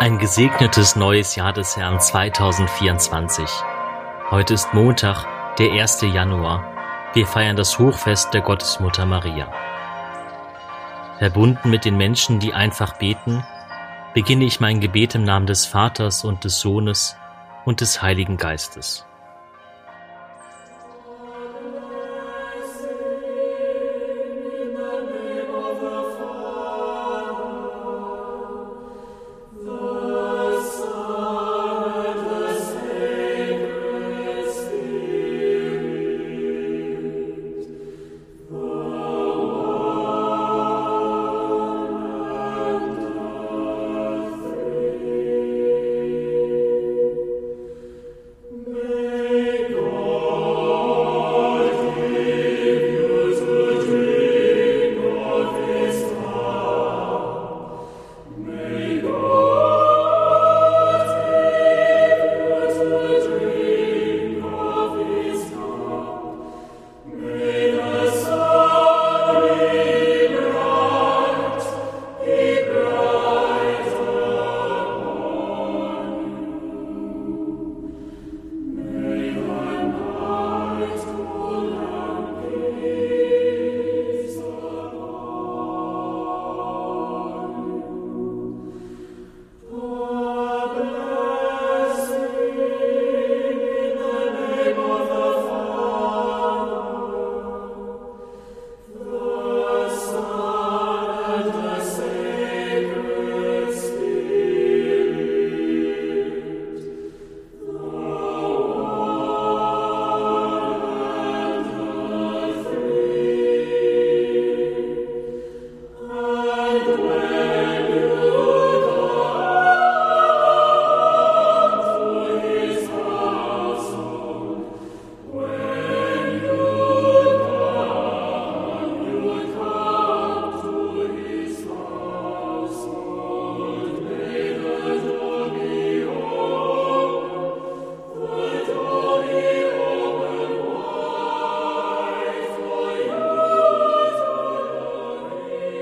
Ein gesegnetes neues Jahr des Herrn 2024. Heute ist Montag, der 1. Januar. Wir feiern das Hochfest der Gottesmutter Maria. Verbunden mit den Menschen, die einfach beten, beginne ich mein Gebet im Namen des Vaters und des Sohnes und des Heiligen Geistes.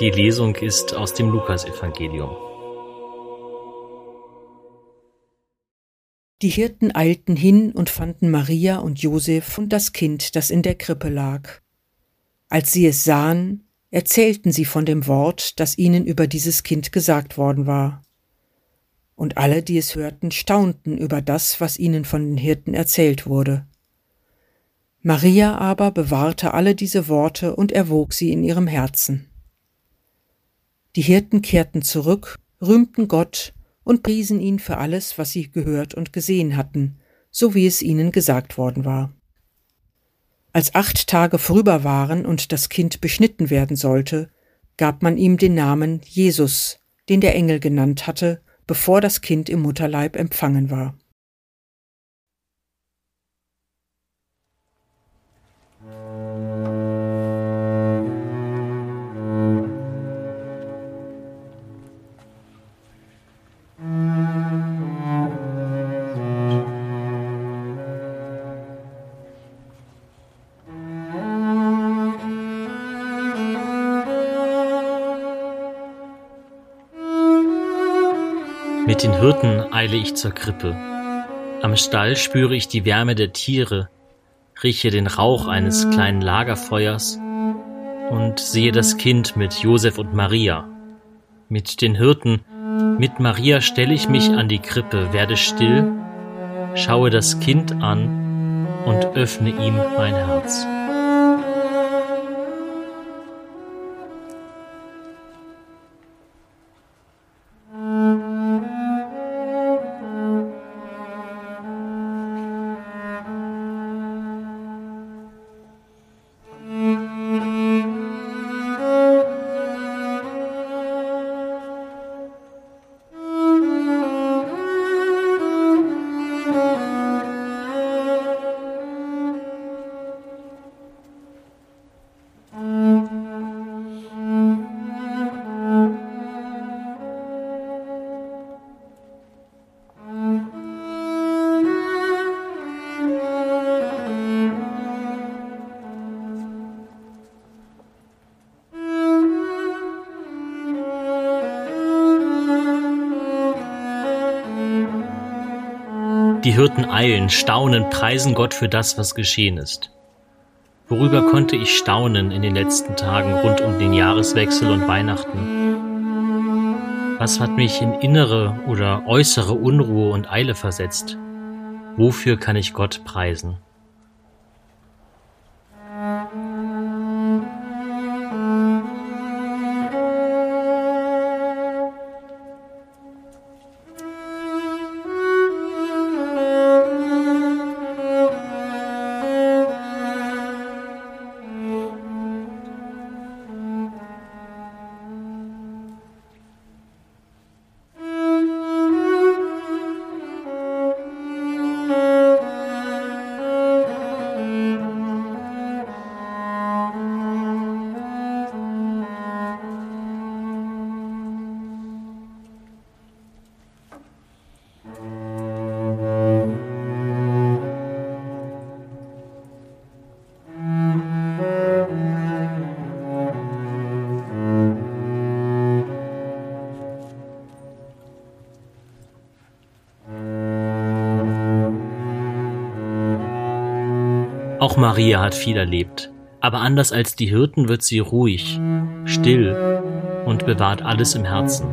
Die Lesung ist aus dem Lukasevangelium. Die Hirten eilten hin und fanden Maria und Josef und das Kind, das in der Krippe lag. Als sie es sahen, erzählten sie von dem Wort, das ihnen über dieses Kind gesagt worden war. Und alle, die es hörten, staunten über das, was ihnen von den Hirten erzählt wurde. Maria aber bewahrte alle diese Worte und erwog sie in ihrem Herzen. Die Hirten kehrten zurück, rühmten Gott und priesen ihn für alles, was sie gehört und gesehen hatten, so wie es ihnen gesagt worden war. Als acht Tage vorüber waren und das Kind beschnitten werden sollte, gab man ihm den Namen Jesus, den der Engel genannt hatte, bevor das Kind im Mutterleib empfangen war. Mit den Hirten eile ich zur Krippe. Am Stall spüre ich die Wärme der Tiere, rieche den Rauch eines kleinen Lagerfeuers und sehe das Kind mit Josef und Maria. Mit den Hirten, mit Maria stelle ich mich an die Krippe, werde still, schaue das Kind an und öffne ihm mein Herz. Die Hirten eilen, staunen, preisen Gott für das, was geschehen ist. Worüber konnte ich staunen in den letzten Tagen rund um den Jahreswechsel und Weihnachten? Was hat mich in innere oder äußere Unruhe und Eile versetzt? Wofür kann ich Gott preisen? Auch Maria hat viel erlebt, aber anders als die Hirten wird sie ruhig, still und bewahrt alles im Herzen.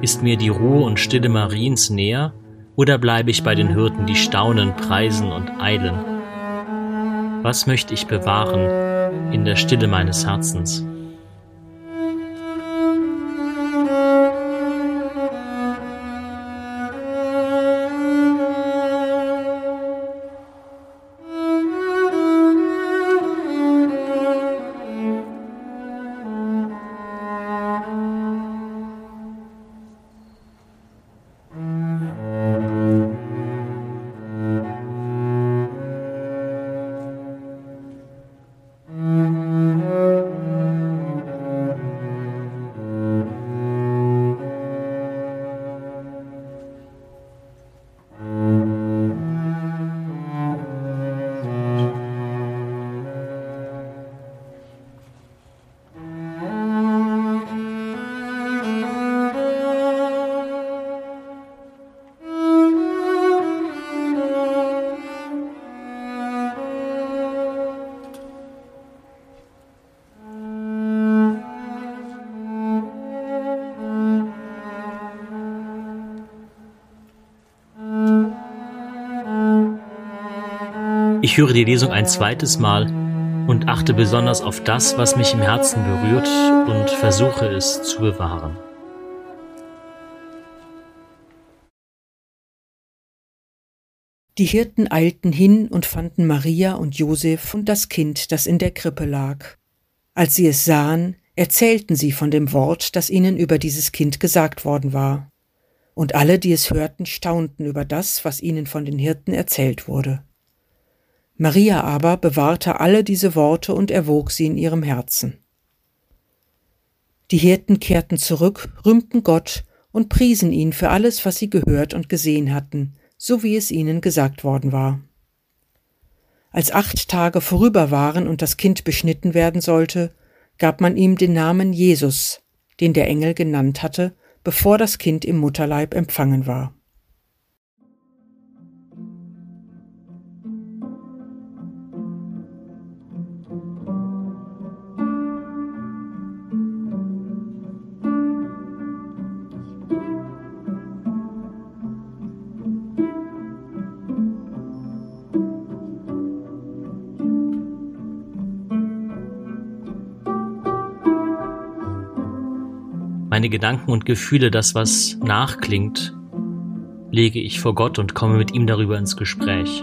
Ist mir die Ruhe und Stille Mariens näher, oder bleibe ich bei den Hirten, die staunen, preisen und eilen? Was möchte ich bewahren in der Stille meines Herzens? Ich höre die Lesung ein zweites Mal und achte besonders auf das, was mich im Herzen berührt und versuche es zu bewahren. Die Hirten eilten hin und fanden Maria und Josef und das Kind, das in der Krippe lag. Als sie es sahen, erzählten sie von dem Wort, das ihnen über dieses Kind gesagt worden war. Und alle, die es hörten, staunten über das, was ihnen von den Hirten erzählt wurde. Maria aber bewahrte alle diese Worte und erwog sie in ihrem Herzen. Die Hirten kehrten zurück, rühmten Gott und priesen ihn für alles, was sie gehört und gesehen hatten, so wie es ihnen gesagt worden war. Als acht Tage vorüber waren und das Kind beschnitten werden sollte, gab man ihm den Namen Jesus, den der Engel genannt hatte, bevor das Kind im Mutterleib empfangen war. Meine Gedanken und Gefühle, das, was nachklingt, lege ich vor Gott und komme mit ihm darüber ins Gespräch.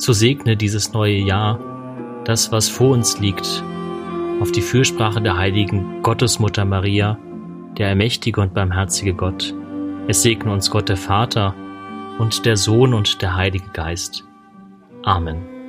So segne dieses neue Jahr das, was vor uns liegt, auf die Fürsprache der heiligen Gottesmutter Maria, der allmächtige und barmherzige Gott. Es segne uns Gott der Vater und der Sohn und der Heilige Geist. Amen.